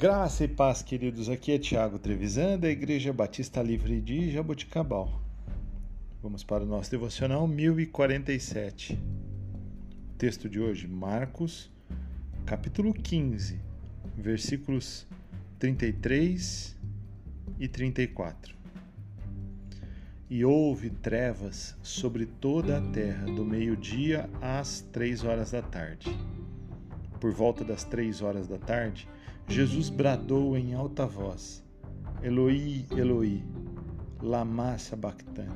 Graça e paz, queridos. Aqui é Tiago Trevisan, da Igreja Batista Livre de Jaboticabal. Vamos para o nosso devocional 1047. O texto de hoje, Marcos, capítulo 15, versículos 33 e 34. E houve trevas sobre toda a terra, do meio-dia às três horas da tarde. Por volta das três horas da tarde, Jesus bradou em alta voz: Eloi, Eloi, lama sabachthani,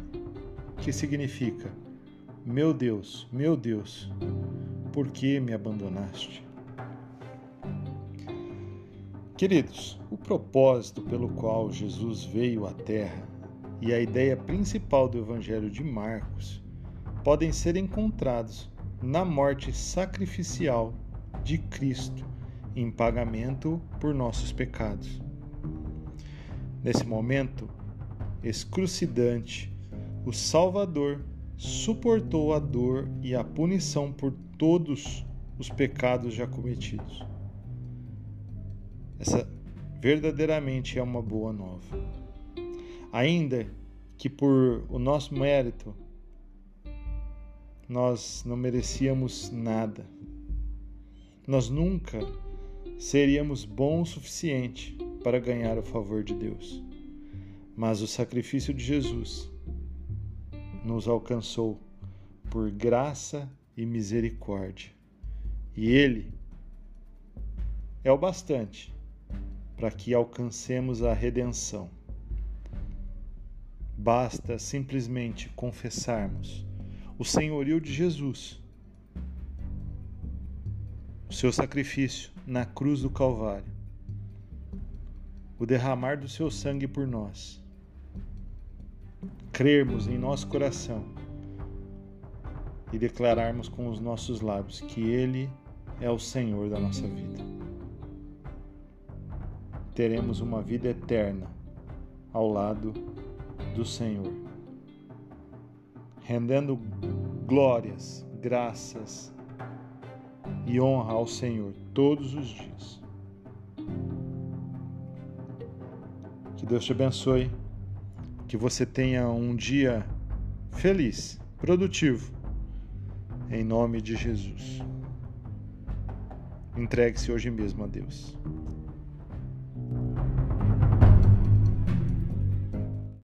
que significa: Meu Deus, meu Deus, por que me abandonaste? Queridos, o propósito pelo qual Jesus veio à Terra e a ideia principal do Evangelho de Marcos podem ser encontrados na morte sacrificial de Cristo em pagamento por nossos pecados. Nesse momento excrucidante, o Salvador suportou a dor e a punição por todos os pecados já cometidos. Essa verdadeiramente é uma boa nova. Ainda que por o nosso mérito nós não merecíamos nada. Nós nunca seríamos bons o suficiente para ganhar o favor de Deus. Mas o sacrifício de Jesus nos alcançou por graça e misericórdia. E Ele é o bastante para que alcancemos a redenção. Basta simplesmente confessarmos o senhorio de Jesus seu sacrifício na cruz do Calvário, o derramar do seu sangue por nós, crermos em nosso coração e declararmos com os nossos lábios que Ele é o Senhor da nossa vida. Teremos uma vida eterna ao lado do Senhor, rendendo glórias, graças, e honra ao Senhor todos os dias. Que Deus te abençoe, que você tenha um dia feliz, produtivo, em nome de Jesus. Entregue-se hoje mesmo a Deus.